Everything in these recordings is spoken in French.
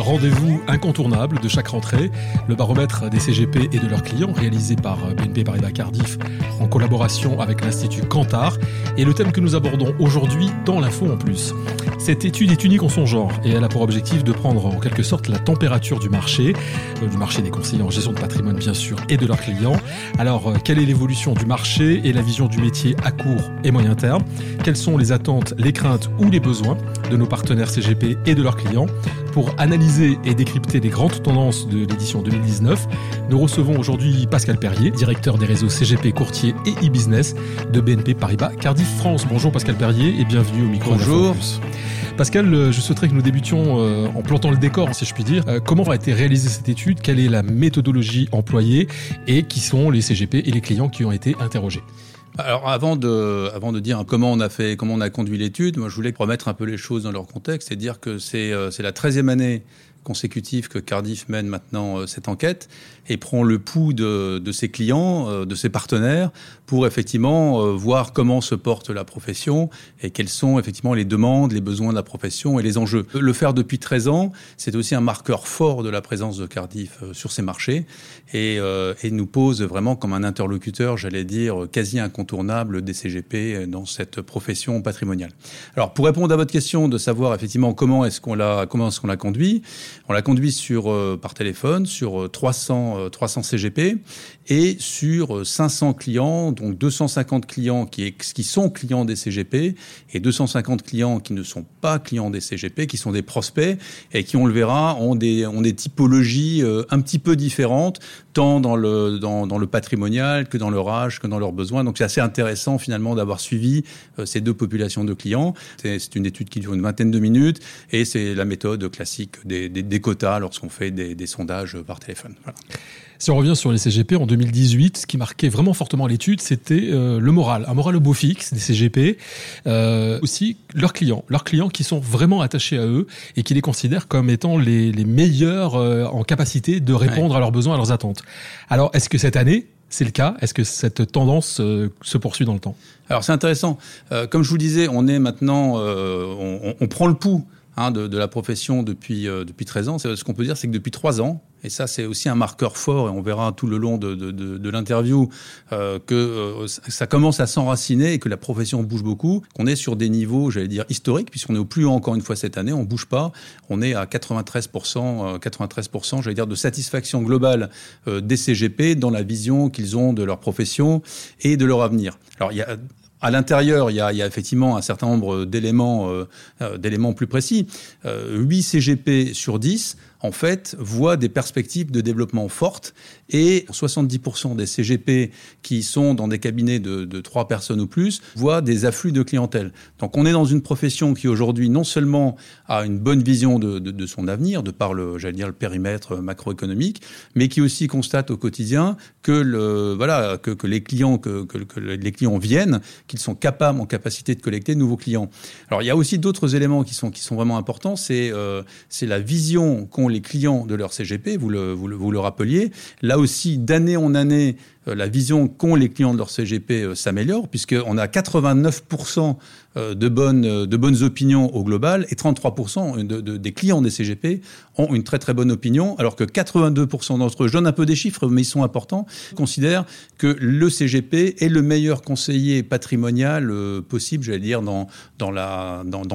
Rendez-vous incontournable de chaque rentrée, le baromètre des CGP et de leurs clients réalisé par BNP Paribas Cardiff en collaboration avec l'Institut Cantar et le thème que nous abordons aujourd'hui dans l'info en plus. Cette étude est unique en son genre et elle a pour objectif de prendre en quelque sorte la température du marché, euh, du marché des conseillers en gestion de patrimoine bien sûr et de leurs clients. Alors euh, quelle est l'évolution du marché et la vision du métier à court et moyen terme? Quelles sont les attentes, les craintes ou les besoins de nos partenaires CGP et de leurs clients? Pour analyser et décrypter les grandes tendances de l'édition 2019, nous recevons aujourd'hui Pascal Perrier, directeur des réseaux CGP Courtier et e-business de BNP Paribas Cardiff France. Bonjour Pascal Perrier et bienvenue au micro. Bonjour. Pascal, euh, je souhaiterais que nous débutions euh, en plantant le décor, si je puis dire. Euh, comment a été réalisée cette étude? Quelle est la méthodologie employée? Et qui sont les CGP et les clients qui ont été interrogés? Alors avant de, avant de dire comment on a fait, comment on a conduit l'étude, moi je voulais remettre un peu les choses dans leur contexte et dire que c'est c'est la 13e année consécutive que Cardiff mène maintenant cette enquête et prend le pouls de, ses clients, de ses partenaires, pour effectivement voir comment se porte la profession et quelles sont effectivement les demandes, les besoins de la profession et les enjeux. Le faire depuis 13 ans, c'est aussi un marqueur fort de la présence de Cardiff sur ces marchés et, et nous pose vraiment comme un interlocuteur, j'allais dire, quasi incontournable des CGP dans cette profession patrimoniale. Alors, pour répondre à votre question de savoir effectivement comment est-ce qu'on l'a, comment est-ce qu'on l'a conduit, on l'a conduit sur, par téléphone sur 300, 300 CGP et sur 500 clients, donc 250 clients qui, qui sont clients des CGP et 250 clients qui ne sont pas clients des CGP, qui sont des prospects et qui, on le verra, ont des, ont des typologies un petit peu différentes, tant dans le, dans, dans le patrimonial que dans leur âge, que dans leurs besoins. Donc c'est assez intéressant finalement d'avoir suivi ces deux populations de clients. C'est une étude qui dure une vingtaine de minutes et c'est la méthode classique des, des, des quotas lorsqu'on fait des, des, sondages par téléphone. Voilà. Si on revient sur les CGP en 2018, ce qui marquait vraiment fortement l'étude, c'était euh, le moral, un moral au beau fixe des CGP, euh, aussi leurs clients, leurs clients qui sont vraiment attachés à eux et qui les considèrent comme étant les, les meilleurs euh, en capacité de répondre ouais. à leurs besoins, à leurs attentes. Alors, est-ce que cette année, c'est le cas? Est-ce que cette tendance euh, se poursuit dans le temps? Alors c'est intéressant. Euh, comme je vous disais, on est maintenant, euh, on, on, prend le pouls hein, de, la profession depuis, euh, depuis 13 ans. Ce qu'on peut dire, c'est que depuis 3 ans, et ça c'est aussi un marqueur fort, et on verra tout le long de, de, l'interview euh, que euh, ça commence à s'enraciner et que la profession bouge beaucoup, qu'on est sur des niveaux, j'allais dire, historiques, puisqu'on est au plus haut encore une fois cette année, on bouge pas, on est à 93%, 93% j'allais dire, de satisfaction globale des CGP dans la vision qu'ils ont de leur profession et de leur avenir. Alors il y a à l'intérieur, il, y a effectivement un certain nombre d'éléments euh, d'éléments plus précis. Euh, 8 CGP sur 10 en fait, voient des perspectives de développement fortes et 70% des CGP qui sont dans des cabinets de, de 3 personnes ou plus voient des afflux de clientèle. Donc on est dans une profession qui aujourd'hui non seulement a une bonne vision de, son avenir, de par le, dire, le périmètre macroéconomique, mais qui aussi constate au quotidien que, le, voilà, que, les clients viennent, qu'ils sont capables, en capacité de collecter de nouveaux clients. Alors il y a aussi d'autres éléments qui sont, vraiment importants, c'est euh, la vision qu'ont les clients de leur CGP, vous le, rappeliez. Là aussi, d'année en année, la vision qu'ont les clients de leur CGP euh, s'améliore, puisqu'on a 89% euh, de bonnes, de bonnes opinions au global et 33% de, de, des clients des CGP ont une très très bonne opinion, alors que 82% d'entre eux, je donne un peu des chiffres, mais ils sont importants, considèrent que le CGP est le meilleur conseiller patrimonial possible, j'allais dire, dans, dans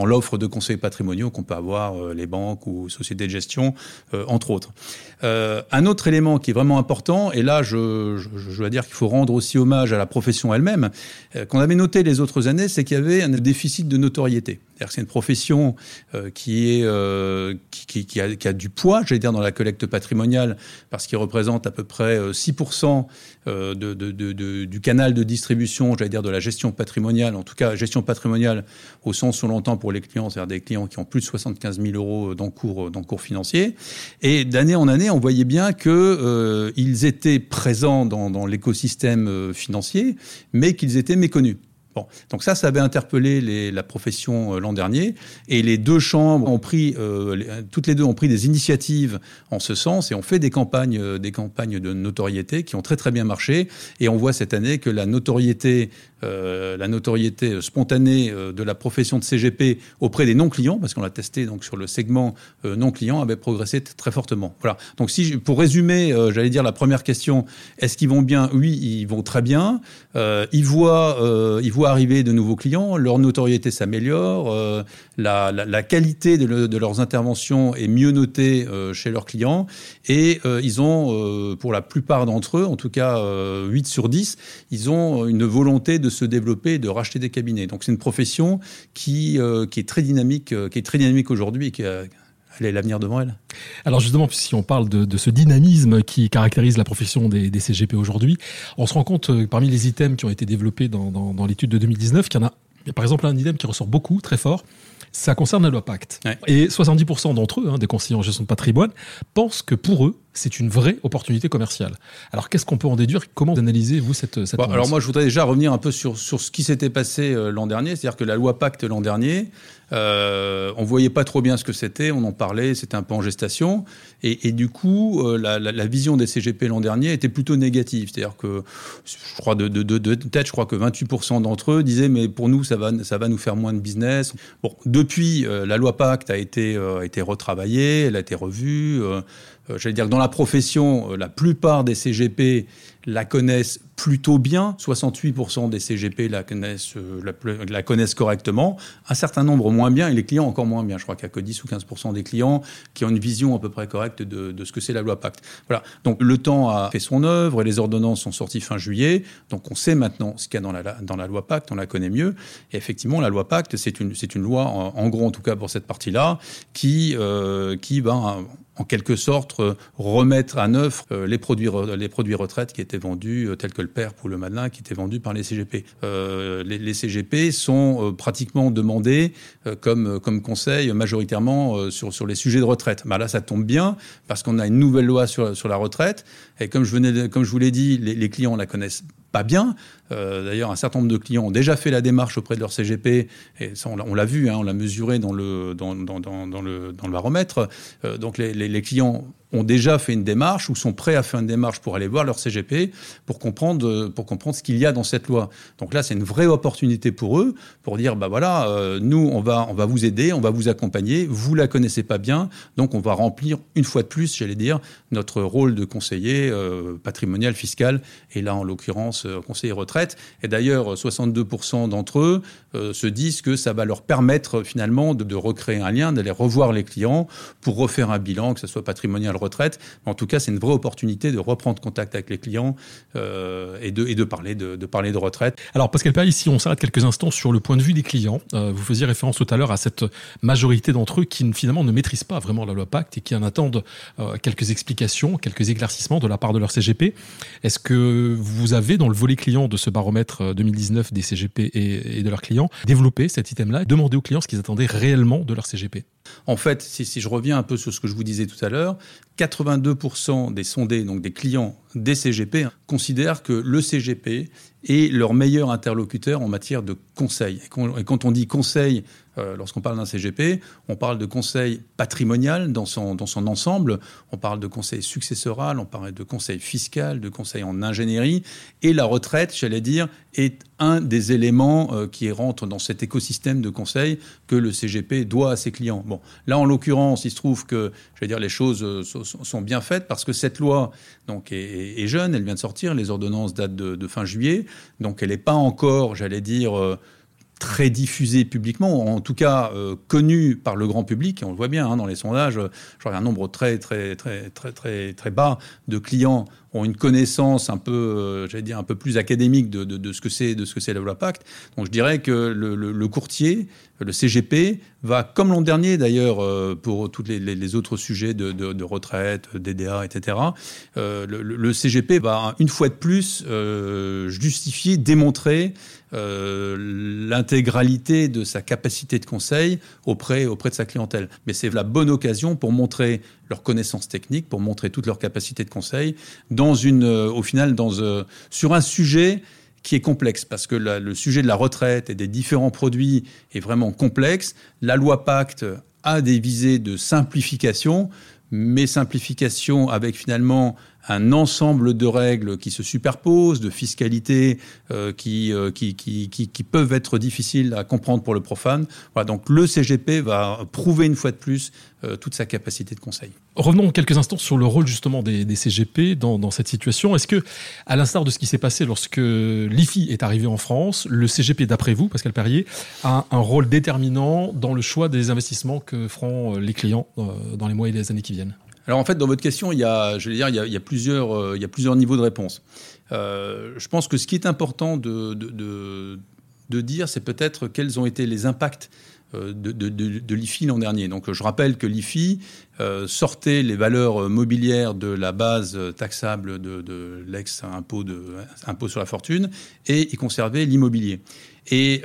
l'offre dans, de conseillers patrimoniaux qu'on peut avoir les banques ou sociétés de gestion, euh, entre autres. Euh, un autre élément qui est vraiment important, et là je, je dois dire qu'il faut rendre aussi hommage à la profession elle-même, euh, qu'on avait noté les autres années, c'est qu'il y avait un déficit de notoriété. C'est une profession euh, euh, qui, a, du poids, j'allais dire, dans la collecte patrimoniale, parce qu'il représente à peu près 6% euh, de, de, de, de, du canal de distribution, j'allais dire, de la gestion patrimoniale, en tout cas gestion patrimoniale au sens où l'entend pour les clients, c'est-à-dire des clients qui ont plus de 75 000 euros d'encours financier. Et d'année en année, on voyait bien qu'ils étaient présents dans, dans l'écosystème financier, mais qu'ils étaient méconnus. Bon, donc ça, ça avait interpellé la profession l'an dernier, et les deux chambres ont pris, toutes les deux ont pris des initiatives en ce sens, et ont fait des campagnes, des campagnes de notoriété qui ont très très bien marché, et on voit cette année que la notoriété euh, la notoriété spontanée euh, de la profession de CGP auprès des non-clients, parce qu'on l'a testé donc sur le segment euh, non-client, avait progressé très fortement. Voilà. Donc si pour résumer, j'allais dire la première question, est-ce qu'ils vont bien? Oui, ils vont très bien. ils voient, ils voient arriver de nouveaux clients, leur notoriété s'améliore, la, la, qualité de, de, leurs interventions est mieux notée chez leurs clients, et ils ont, pour la plupart d'entre eux, en tout cas 8 sur 10, ils ont une volonté de se développer et de racheter des cabinets. Donc c'est une profession qui, euh, qui est très dynamique, euh, qui est très dynamique aujourd'hui et qui a, elle a l'avenir devant elle. Alors justement, si on parle de, ce dynamisme qui caractérise la profession des, CGP aujourd'hui, on se rend compte euh, parmi les items qui ont été développés dans, dans l'étude de 2019 qu'il y en a, il y a par exemple un item qui ressort beaucoup, très fort, ça concerne la loi Pacte. Et 70% d'entre eux, hein, des conseillers en gestion de patrimoine, pensent que pour eux, c'est une vraie opportunité commerciale. Alors qu'est-ce qu'on peut en déduire? Comment analysez vous cette, cette Alors moi, je voudrais déjà revenir un peu sur, sur ce qui s'était passé euh, l'an dernier. C'est-à-dire que la loi Pacte l'an dernier, euh, on voyait pas trop bien ce que c'était, on en parlait, c'était un peu en gestation. Et, du coup, euh, la, vision des CGP l'an dernier était plutôt négative. C'est-à-dire que, je crois, de, de, de, je crois que 28% d'entre eux disaient, mais pour nous, ça va, ça va nous faire moins de business. Bon, depuis, euh, la loi Pacte a été, a été retravaillée, elle a été revue. Euh, j'allais dire que dans la profession, euh, la plupart des CGP la connaissent plutôt bien. 68% des CGP la connaissent, euh, la, connaissent correctement. Un certain nombre moins bien et les clients encore moins bien. Je crois qu'il n'y a que 10 ou 15% des clients qui ont une vision à peu près correcte de, de ce que c'est la loi Pacte. Voilà. Donc le temps a fait son œuvre et les ordonnances sont sorties fin juillet. Donc on sait maintenant ce qu'il y a dans la, dans la loi Pacte, on la connaît mieux. Et effectivement, la loi Pacte, c'est une, une loi, en, gros en tout cas pour cette partie-là, qui, euh, qui va en quelque sorte remettre à neuf euh, les produits les produits retraite qui étaient vendus tels que le père pour le Madelin qui était vendu par les CGP. Euh, les, CGP sont euh, pratiquement demandés euh, comme, comme conseil majoritairement sur, sur les sujets de retraite. Bah là, ça tombe bien parce qu'on a une nouvelle loi sur, sur la retraite. Et comme je, venais comme je vous l'ai dit, les, les clients la connaissent pas bien. Euh, D'ailleurs, un certain nombre de clients ont déjà fait la démarche auprès de leur CGP, et ça, on l'a vu, hein, on l'a mesuré dans le, dans, le, dans le baromètre. Euh, donc les, clients ont déjà fait une démarche ou sont prêts à faire une démarche pour aller voir leur CGP pour comprendre, pour comprendre ce qu'il y a dans cette loi. Donc là, c'est une vraie opportunité pour eux pour dire, bah voilà, euh, nous, on va, on va vous aider, on va vous accompagner, vous la connaissez pas bien, donc on va remplir une fois de plus, j'allais dire, notre rôle de conseiller euh, patrimonial, fiscal, et là, en l'occurrence, euh, conseiller retraite. Et d'ailleurs, 62% d'entre eux euh, se disent que ça va leur permettre finalement de, recréer un lien, d'aller revoir les clients pour refaire un bilan, que ce soit patrimonial, en tout cas, c'est une vraie opportunité de reprendre contact avec les clients euh, et, de, parler de, retraite. Alors, Pascal Perry, ici, on s'arrête quelques instants sur le point de vue des clients. vous faisiez référence tout à l'heure à cette majorité d'entre eux qui finalement ne maîtrisent pas vraiment la loi Pacte et qui en attendent quelques explications, quelques éclaircissements de la part de leur CGP. Est-ce que vous avez dans le volet client de ce baromètre 2019 des CGP et, de leurs clients développé cet item-là et demandé aux clients ce qu'ils attendaient réellement de leur CGP En fait, si, je reviens un peu sur ce que je vous disais tout à l'heure, 82% des sondés, donc des clients des CGP, considèrent que le CGP est leur meilleur interlocuteur en matière de conseil. Et quand on dit conseil, euh, lorsqu'on parle d'un CGP, on parle de conseil patrimonial dans son, dans son ensemble, on parle de conseil successoral, on parle de conseil fiscal, de conseil en ingénierie, et la retraite, j'allais dire, est un des éléments euh, qui rentre dans cet écosystème de conseil que le CGP doit à ses clients. Bon, là, en l'occurrence, il se trouve que, je vais dire, les choses euh, sont bien faites parce que cette loi donc, est, jeune, elle vient de sortir, les ordonnances datent de, fin juillet, donc elle n'est pas encore, j'allais dire, très diffusée publiquement, en tout cas euh, connue par le grand public. on le voit bien hein, dans les sondages, je un nombre très très très très très très bas de clients ont une connaissance un peu, euh, j'allais dire un peu plus académique de, de, ce que c'est de ce que c'est la. Donc je dirais que le courtier, le CGP, va comme l'an dernier d'ailleurs euh, pour tous les, autres sujets de, retraite, DDA, etc. Euh, le, CGP va une fois de plus euh, justifier, démontrer l'intégralité de sa capacité de conseil auprès, auprès de sa clientèle. Mais c'est la bonne occasion pour montrer leurs connaissances techniques, pour montrer toute leur capacité de conseil, dans une, au final, dans, sur un sujet qui est complexe parce que le sujet de la retraite et des différents produits est vraiment complexe. La loi Pacte a des visées de simplification, mais simplification avec finalement un ensemble de règles qui se superposent, de fiscalité euh, qui, euh, qui, qui, qui, peuvent être difficiles à comprendre pour le profane. Voilà, donc le CGP va prouver une fois de plus euh, toute sa capacité de conseil. Revenons quelques instants sur le rôle justement des, CGP dans, cette situation. Est-ce que, à l'instar de ce qui s'est passé lorsque l'IFI est arrivé en France, le CGP, d'après vous, Pascal Perrier, a un rôle déterminant dans le choix des investissements que feront les clients dans les mois et les années qui viennent? Alors en fait, dans votre question, il y a, dire, y euh, il y a plusieurs niveaux de réponse. Euh, je pense que ce qui est important de, dire, c'est peut-être quels ont été les impacts euh, de, l'IFI l'an dernier. Donc je rappelle que l'IFI sortait les valeurs mobilières de la base taxable de, l'ex-impôt impôt sur la fortune et il conservait l'immobilier. Et,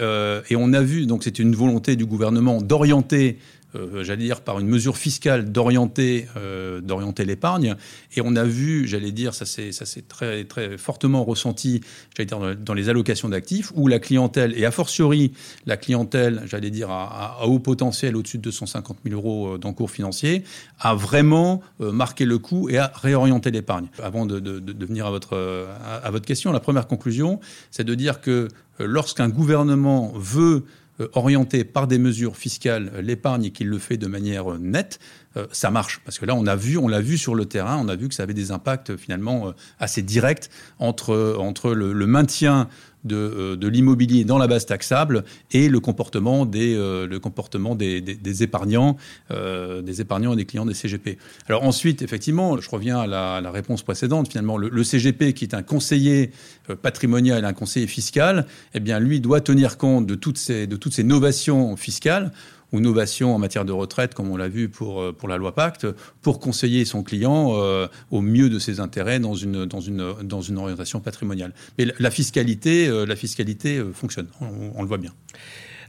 et, on a vu, donc c'était une volonté du gouvernement d'orienter euh, j'allais dire, par une mesure fiscale d'orienter, euh, d'orienter l'épargne. Et on a vu, j'allais dire, ça s'est, ça s'est très, très fortement ressenti, j'allais dire, dans les allocations d'actifs, où la clientèle, et a fortiori la clientèle, j'allais dire, à, haut potentiel, au-dessus de 250 000 euros euh, d'encours financier, a vraiment marqué le coup et a réorienté l'épargne. Avant de, de, de venir à votre, à votre question, la première conclusion, c'est de dire que lorsqu'un gouvernement veut euh, orienter par des mesures fiscales euh, l'épargne et qu'il le fait de manière euh, ça marche. Parce que là, on a vu, on l'a vu sur le terrain, on a vu que ça avait des impacts finalement assez directs entre, entre le, le maintien euh, de, l'immobilier dans la base taxable et le comportement des, euh, le comportement des, des, épargnants, euh, des épargnants et des clients des CGP. Alors ensuite, effectivement, je reviens à la, réponse précédente. Finalement, le, CGP, qui est un conseiller patrimonial, un conseiller fiscal, eh bien, lui doit tenir compte de toutes ces, de toutes ces novations fiscales ou novation en matière de retraite, comme on l'a vu pour, euh, pour la loi Pacte, pour conseiller son client euh, au mieux de ses intérêts dans une, dans une, dans une orientation patrimoniale. Mais la, fiscalité, euh, la fiscalité fonctionne, on le voit bien.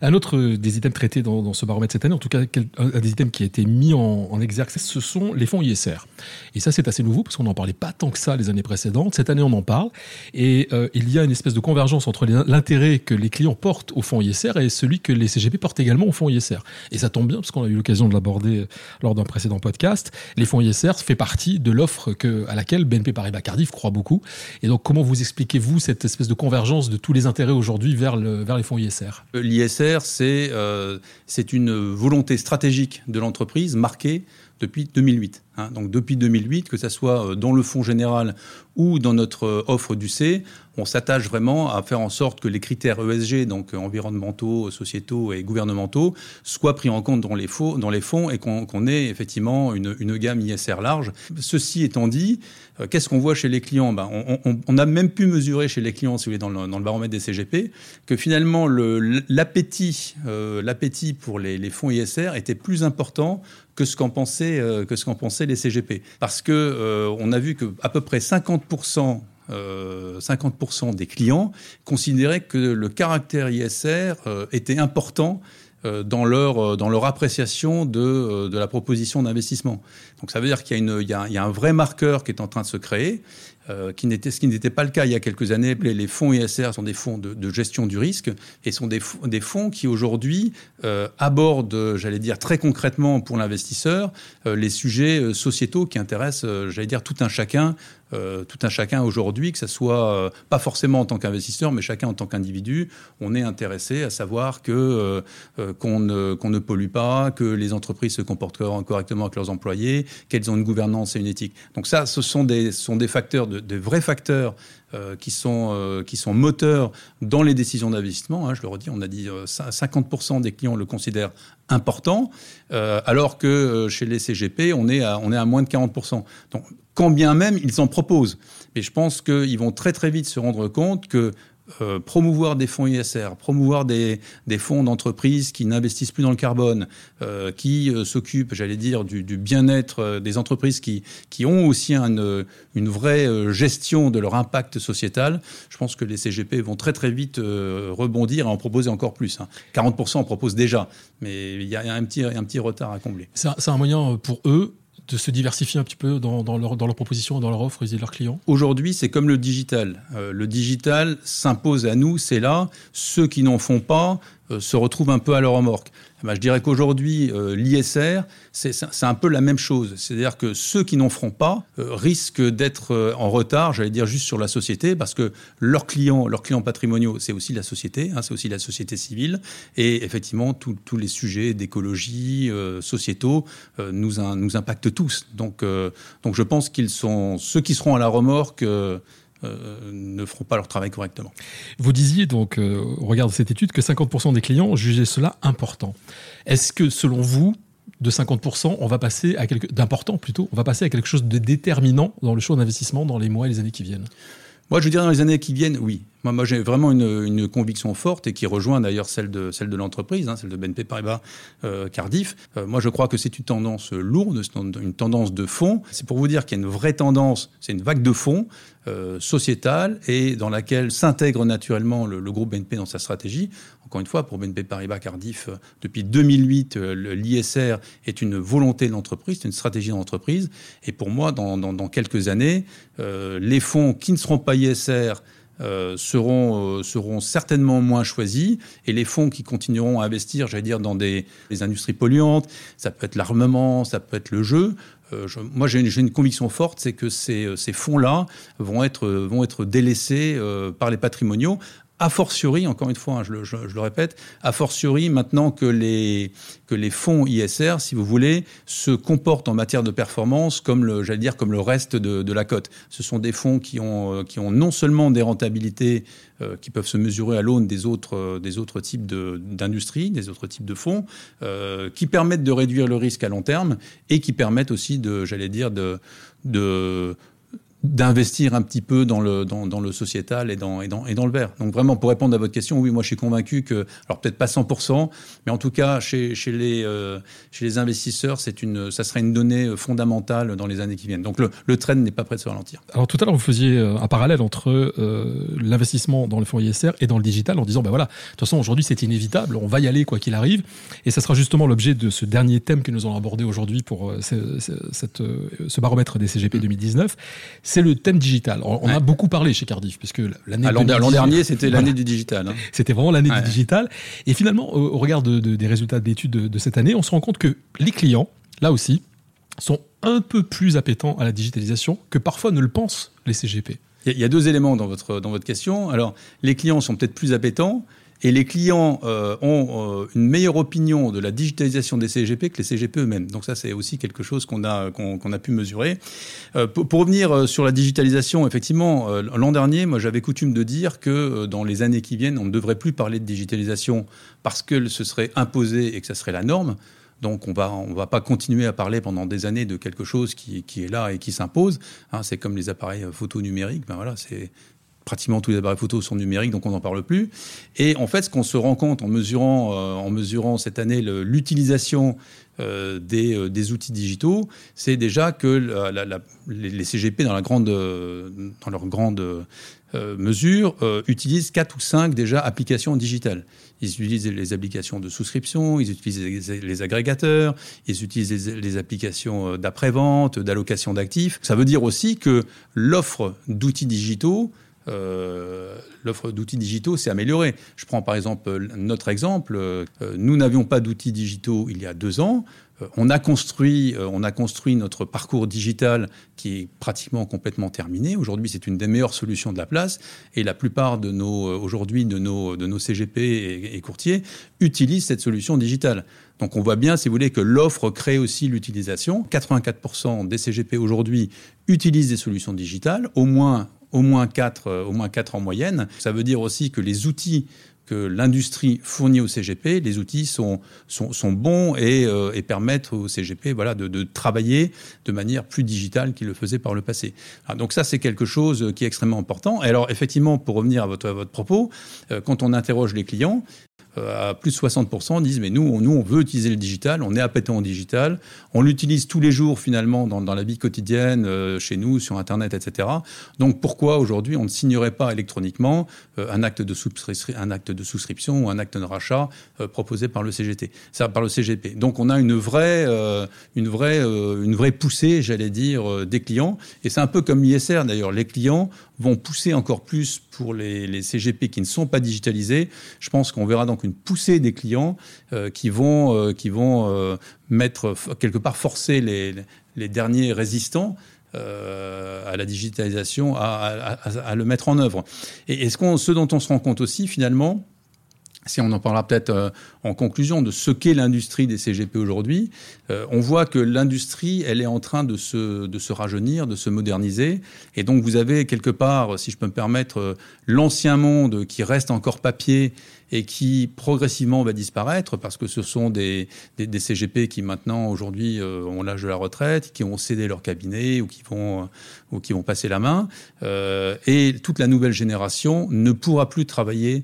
Un autre des items traités dans, ce baromètre cette année, en tout cas un des items qui a été mis en, exergue, ce sont les fonds ISR. Et ça, c'est assez nouveau parce qu'on n'en parlait pas tant que ça les années précédentes. Cette année, on en parle. Et euh, il y a une espèce de convergence entre l'intérêt que les clients portent au fonds ISR et celui que les CGP portent également au fonds ISR. Et ça tombe bien parce qu'on a eu l'occasion de l'aborder lors d'un précédent podcast. Les fonds ISR fait partie de l'offre à laquelle BNP Paribas Cardiff croit beaucoup. Et donc, comment vous expliquez-vous cette espèce de convergence de tous les intérêts aujourd'hui vers, le, vers les fonds ISR euh, euh, c'est une volonté stratégique de l'entreprise marquée depuis 2008. Hein. Donc depuis 2008, que ce soit euh, dans le fonds général ou dans notre euh, offre du C, on s'attache vraiment à faire en sorte que les critères ESG, donc environnementaux, sociétaux et gouvernementaux, soient pris en compte dans les, fonds et qu'on ait effectivement une, gamme ISR large. Ceci étant dit, euh, qu'est-ce qu'on voit chez les clients? Ben, on, a même pu mesurer chez les clients, si vous voulez, dans le, baromètre des CGP, que finalement l'appétit l'appétit pour les, fonds ISR était plus important que ce qu'en pensaient, euh, que ce qu'en pensaient les CGP. Parce que euh, on a vu que à peu près 50% 50% euh, des clients considéraient que le caractère ISR était important dans leur, dans leur appréciation de, de la proposition d'investissement. Donc ça veut dire qu'il y a, y un vrai marqueur qui est en train de se créer. Euh, qui ce qui n'était pas le cas il y a quelques années. Les, fonds ISR sont des fonds de, gestion du risque et sont des, fonds qui aujourd'hui euh, abordent, j'allais dire très concrètement pour l'investisseur, euh, les sujets sociétaux qui intéressent, j'allais dire tout un chacun euh, tout un chacun aujourd'hui, que ce soit euh, pas forcément en tant qu'investisseur, mais chacun en tant qu'individu, on est intéressé à savoir que euh, qu'on ne, ne pollue pas, que les entreprises se comportent correctement avec leurs employés, qu'elles ont une gouvernance et une éthique. Donc ça, ce sont des, sont des facteurs, de, des vrais facteurs qui, sont, qui sont moteurs dans les décisions d'investissement. Hein, je le redis, on a dit 50% euh, des clients le considèrent important, alors que chez les CGP, on est à, on est à moins de 40%. Donc, quand bien même ils en proposent. Mais je pense qu'ils vont très très vite se rendre compte que euh, promouvoir des fonds ISR, promouvoir des, des fonds d'entreprise qui n'investissent plus dans le carbone, euh, qui euh, s'occupent, j'allais dire, du, du bien-être des entreprises qui, qui ont aussi une, une vraie gestion de leur impact sociétal, je pense que les CGP vont très très vite rebondir et en proposer encore plus. Hein. 40% en proposent déjà, mais il y a un petit, un petit retard à combler. C'est un moyen pour eux de se diversifier un petit peu dans, dans leur, dans leur proposition, dans leur offre vis-à-vis de leurs clients Aujourd'hui, c'est comme le digital. Euh, le digital s'impose à nous, c'est là. Ceux qui n'en font pas se retrouvent un peu à leur remorque. Eh ben, je dirais qu'aujourd'hui, euh, l'ISR, c'est un peu la même chose. C'est-à-dire que ceux qui n'en feront pas euh, risquent d'être euh, en retard, j'allais dire juste sur la société, parce que leurs clients, leurs clients patrimoniaux, c'est aussi la société, hein, c'est aussi la société civile. Et effectivement, tous les sujets d'écologie, sociétaux, nous, impactent tous. Donc je pense qu'ils sont ceux qui seront à la remorque. Ne feront pas leur travail correctement. Vous disiez donc, au regard de cette étude, que 50% des clients jugeaient cela important. Est-ce que, selon vous, de 50%, on va passer à quelque d'important plutôt, on va passer à quelque chose de déterminant dans le choix d'investissement dans les mois et les années qui viennent? Moi, je dirais dans les années qui viennent, oui. Moi, j'ai vraiment une, conviction forte et qui rejoint d'ailleurs celle de, celle de l'entreprise, hein, celle de BNP Paribas euh, Cardiff. Euh, moi, je crois que c'est une tendance lourde, une tendance de fond. C'est pour vous dire qu'il y a une vraie tendance, c'est une vague de fond euh, sociétale et dans laquelle s'intègre naturellement le, groupe BNP dans sa stratégie. Encore une fois, pour BNP Paribas Cardiff, depuis 2008, l'ISR est une volonté de l'entreprise, c'est une stratégie de l'entreprise. Et pour moi, dans, dans quelques années, les fonds qui ne seront pas ISR euh, seront, euh, seront certainement moins choisis et les fonds qui continueront à investir, j'allais dire, dans des, industries polluantes, ça peut être l'armement, ça peut être le jeu. Euh, moi, j'ai une, conviction forte, c'est que ces, ces fonds-là vont être délaissés par les patrimoniaux a fortiori, encore une fois, hein, je, le, répète, a fortiori maintenant que les, que les fonds ISR, si vous voulez, se comportent en matière de performance comme le, j'allais dire, comme le reste de, de, la cote. Ce sont des fonds qui ont, euh, qui ont non seulement des rentabilités euh, qui peuvent se mesurer à l'aune des autres, euh, des autres types d'industries, des autres types de fonds, euh, qui permettent de réduire le risque à long terme et qui permettent aussi de, j'allais dire, de, de d'investir un petit peu dans le, dans, dans le sociétal et dans, et, dans, et dans le vert. Donc vraiment, pour répondre à votre question, oui, moi je suis convaincu que, alors peut-être pas 100%, mais en tout cas, chez, chez, les, euh, chez les investisseurs, c'est une, ça serait une donnée fondamentale dans les années qui viennent. Donc le, le trend n'est pas prêt de se ralentir. Alors tout à l'heure, vous faisiez euh, un parallèle entre euh, l'investissement dans le fonds ISR et dans le digital en disant, ben voilà, de toute façon, aujourd'hui, c'est inévitable, on va y aller quoi qu'il arrive. Et ça sera justement l'objet de ce dernier thème que nous allons aborder aujourd'hui pour euh, ce, ce, cette, ce baromètre des CGP 2019 c'est le thème digital. On, a beaucoup parlé chez Cardiff, puisque l'année ah, l'an dernier, c'était l'année du digital. Hein. C'était vraiment l'année du digital. Et finalement, au, regard de, des résultats d'études de, de cette année, on se rend compte que les clients, là aussi, sont un peu plus appétents à la digitalisation que parfois ne le pensent les CGP. Il y a deux éléments dans votre, dans votre question. Alors, les clients sont peut-être plus appétents, et les clients euh, ont euh, une meilleure opinion de la digitalisation des CGP que les CGP eux-mêmes. Donc ça, c'est aussi quelque chose qu'on a, a pu mesurer. Euh, pour, revenir sur la digitalisation, effectivement, l'an dernier, moi, j'avais coutume de dire que dans les années qui viennent, on ne devrait plus parler de digitalisation parce que ce serait imposé et que ça serait la norme. Donc on va on va pas continuer à parler pendant des années de quelque chose qui, qui est là et qui s'impose. Hein, c'est comme les appareils photo numériques. Ben voilà, c'est pratiquement tous les appareils photo sont numériques, donc on n'en parle plus. Et en fait, ce qu'on se rend compte en mesurant, euh, en mesurant cette année l'utilisation euh, des, euh, des, outils digitaux, c'est déjà que les CGP, dans, leur grande mesure, utilisent quatre ou cinq déjà applications digitales. Ils utilisent les applications de souscription, ils utilisent les, agrégateurs, ils utilisent les applications d'après-vente, d'allocation d'actifs. Ça veut dire aussi que l'offre d'outils digitaux euh, l'offre d'outils digitaux s'est améliorée. Je prends par exemple notre exemple. Euh, nous n'avions pas d'outils digitaux il y a deux ans. Euh, on a construit, on a construit notre parcours digital qui est pratiquement complètement terminé. Aujourd'hui, c'est une des meilleures solutions de la place. Et la plupart de nos, aujourd'hui, de nos, de nos CGP et, et courtiers utilisent cette solution digitale. Donc on voit bien, si vous voulez, que l'offre crée aussi l'utilisation. 84% des CGP aujourd'hui utilisent des solutions digitales, au moins au moins 4, euh, au moins 4 en moyenne. Ça veut dire aussi que les outils que l'industrie fournit au CGP, les outils sont, sont, sont bons et, euh, et, permettent au CGP voilà, de, de, travailler de manière plus digitale qu'il le faisait par le passé. Alors, donc ça, c'est quelque chose qui est extrêmement important. Et alors, effectivement, pour revenir à votre, à votre propos, euh, quand on interroge les clients, à plus de 60% disent mais nous, nous, on veut utiliser le digital, on est appétant au digital, on l'utilise tous les jours finalement dans, dans la vie quotidienne, chez nous, sur Internet, etc. Donc pourquoi aujourd'hui on ne signerait pas électroniquement un acte de un acte de souscription ou un acte de rachat proposé par le CGT, ça, par le CGP. Donc on a une vraie, une vraie, une vraie poussée, j'allais dire, des clients. Et c'est un peu comme l'ISR d'ailleurs. Les clients vont pousser encore plus pour les, CGP qui ne sont pas digitalisés. Je pense qu'on verra une poussée des clients euh, qui vont, euh, qui vont euh, mettre quelque part forcer les, les derniers résistants à la digitalisation à, le mettre en œuvre. Et qu'on, ce dont on se rend compte aussi finalement, si on en parlera peut-être en conclusion de ce qu'est l'industrie des CGP aujourd'hui, euh, on voit que l'industrie, elle est en train de se, rajeunir, de se moderniser. Et donc vous avez quelque part, si je peux me permettre, euh, l'ancien monde qui reste encore papier et qui progressivement va disparaître parce que ce sont des, CGP qui maintenant aujourd'hui euh, ont l'âge de la retraite, qui ont cédé leur cabinet ou qui vont, passer la main. Et toute la nouvelle génération ne pourra plus travailler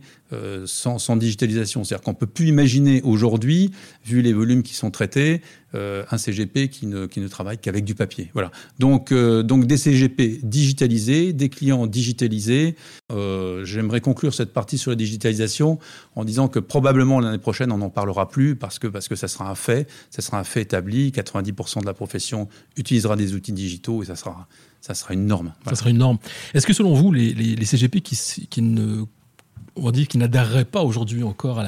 sans, sans, digitalisation. C'est-à-dire qu'on peut plus imaginer aujourd'hui, vu les volumes qui sont traités, euh, un CGP qui ne, qui ne travaille qu'avec du papier. Voilà. Donc, euh, donc des CGP digitalisés, des clients digitalisés. Euh, j'aimerais conclure cette partie sur la digitalisation en disant que probablement l'année prochaine on n'en parlera plus parce que parce que ça sera un fait, ça sera un fait établi. 90% de la profession utilisera des outils digitaux et ça sera ça sera une norme. Ça sera une norme. Est-ce que selon vous, les, les, les CGP qui, qui ne on dit qu'ils n'adhéreraient pas aujourd'hui encore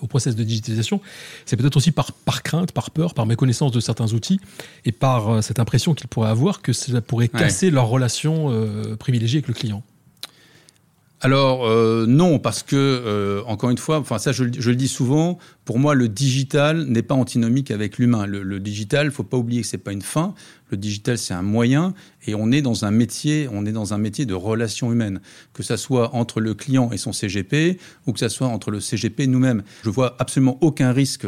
au process de digitalisation, c'est peut-être aussi par, crainte, par peur, par méconnaissance de certains outils et par euh, cette impression qu'ils pourraient avoir que cela pourrait casser leur relation euh, privilégiée avec le client. Alors euh, non, parce que euh, encore une fois, enfin ça je, le dis souvent. Pour moi, le digital n'est pas antinomique avec l'humain. Le, le, digital, faut pas oublier que c'est pas une fin. Le digital, c'est un moyen, et on est dans un métier, on est dans un métier de relation humaine, que ça soit entre le client et son CGP, ou que ça soit entre le CGP et nous-mêmes. Je vois absolument aucun risque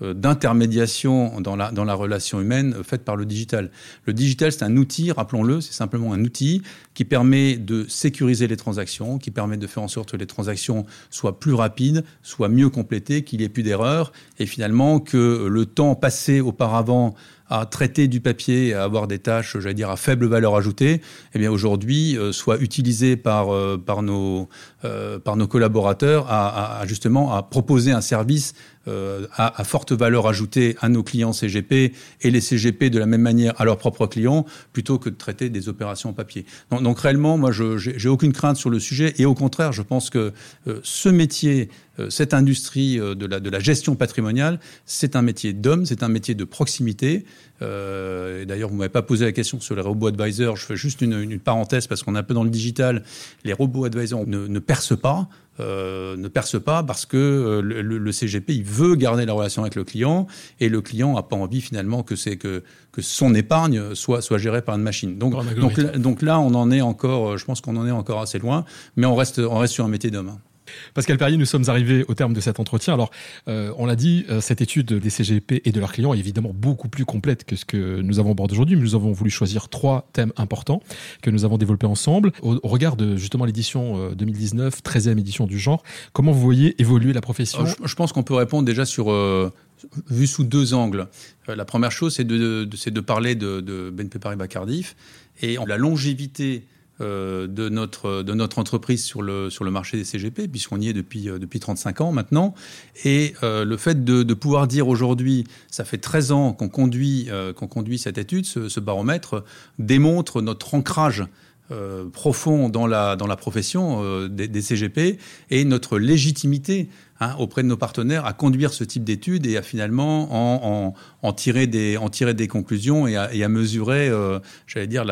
d'intermédiation dans la, dans la relation humaine euh, faite par le digital. Le digital, c'est un outil, rappelons-le, c'est simplement un outil qui permet de sécuriser les transactions, qui permet de faire en sorte que les transactions soient plus rapides, soient mieux complétées, qu'il n'y ait plus d'erreurs, et finalement que le temps passé auparavant à traiter du papier, à avoir des tâches, j'allais dire, à faible valeur ajoutée, eh bien aujourd'hui, euh, soit utilisé par, par, nos, par nos collaborateurs à, justement à proposer un service euh, à, forte valeur ajoutée à nos clients CGP et les CGP de la même manière à leurs propres clients, plutôt que de traiter des opérations en papier. Donc, réellement, moi, je j'ai aucune crainte sur le sujet, et au contraire, je pense que euh, ce métier, euh, cette industrie de, la, de la gestion patrimoniale, c'est un métier d'homme, c'est un métier de proximité. Euh, D'ailleurs, vous m'avez pas posé la question sur les robots advisors. Je fais juste une, une parenthèse parce qu'on est un peu dans le digital. Les robots advisors ne, ne pas. Euh, ne perce pas parce que euh, le, CGP il veut garder la relation avec le client et le client n'a pas envie finalement que c'est que que son épargne soit soit gérée par une machine. Donc donc, donc là on en est encore, euh, je pense qu'on en est encore assez loin, mais on reste on reste sur un métier d'homme. Pascal Perrier, nous sommes arrivés au terme de cet entretien. Alors, euh, on l'a dit, euh, cette étude des CGP et de leurs clients est évidemment beaucoup plus complète que ce que nous avons abordé aujourd'hui, mais nous avons voulu choisir trois thèmes importants que nous avons développés ensemble. Au, regard de justement l'édition 2019, euh, 13e édition du genre, comment vous voyez évoluer la profession je, pense qu'on peut répondre déjà sur... vu sous deux angles. la première chose, c'est de, de, de, parler de, de BNP Paribas Cardiff et la longévité euh, de, notre, de notre entreprise sur le, sur le marché des CGP, puisqu'on y est depuis, euh, depuis 35 ans maintenant. Et euh, le fait de, pouvoir dire aujourd'hui, ça fait 13 ans qu'on conduit, qu'on conduit cette étude, ce, baromètre, démontre notre ancrage profond dans la, dans la profession des, CGP et notre légitimité hein, auprès de nos partenaires à conduire ce type d'études et à finalement en, tirer, des, en tirer des conclusions et à, mesurer, j'allais dire,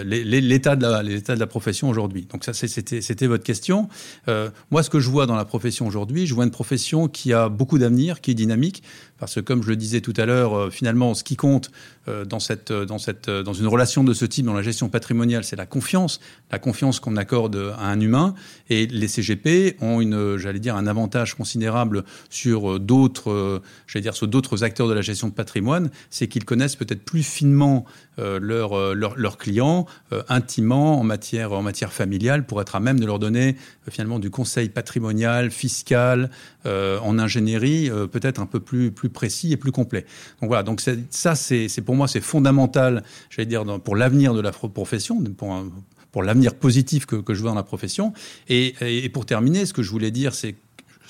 l'état de, de la profession aujourd'hui. Donc ça, c'était votre question. Euh, moi, ce que je vois dans la profession aujourd'hui, je vois une profession qui a beaucoup d'avenir, qui est dynamique, parce que comme je le disais tout à l'heure, euh, finalement, ce qui compte euh, dans, cette, dans, cette, dans une relation de ce type, dans la gestion patrimoniale, c'est la confiance, la confiance qu'on accorde à un humain. Et les CGP ont une, j'allais dire, un avantage considérable sur d'autres, j'allais dire, sur d'autres acteurs de la gestion de patrimoine, c'est qu'ils connaissent peut-être plus finement leurs leur, clients intimement en matière, en matière familiale pour être à même de leur donner finalement du conseil patrimonial, fiscal, en ingénierie, peut-être un peu plus, plus précis et plus complet. Donc voilà, donc ça, c'est pour moi, c'est fondamental, j'allais dire, pour l'avenir de la profession, pour, pour l'avenir positif que, que, je vois dans la profession. Et, et, pour terminer, ce que je voulais dire, c'est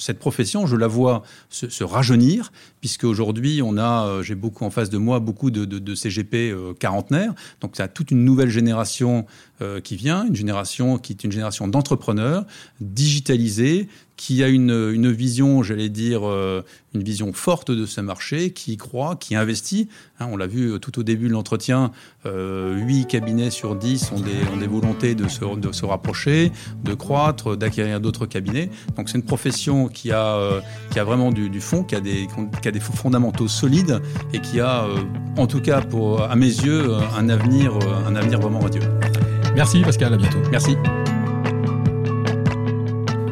cette profession, je la vois se, rajeunir, puisque aujourd'hui, on a, euh, j'ai beaucoup en face de moi, beaucoup de CGP euh, quarantenaires. Donc, ça a toute une nouvelle génération euh, qui vient, une génération qui est une génération d'entrepreneurs digitalisés, qui a une, une vision, j'allais dire, euh, une vision forte de ce marché, qui y croit, qui investit. Hein, on l'a vu tout au début de l'entretien, euh, 8 cabinets sur 10 ont des, ont des volontés de se, de se rapprocher, de croître, d'acquérir d'autres cabinets. Donc c'est une profession qui a, euh, qui a vraiment du, du, fond, qui a, des, qui a des fondamentaux solides et qui a, euh, en tout cas pour, à mes yeux, un avenir, un avenir vraiment radieux. Merci Pascal, à bientôt. Merci.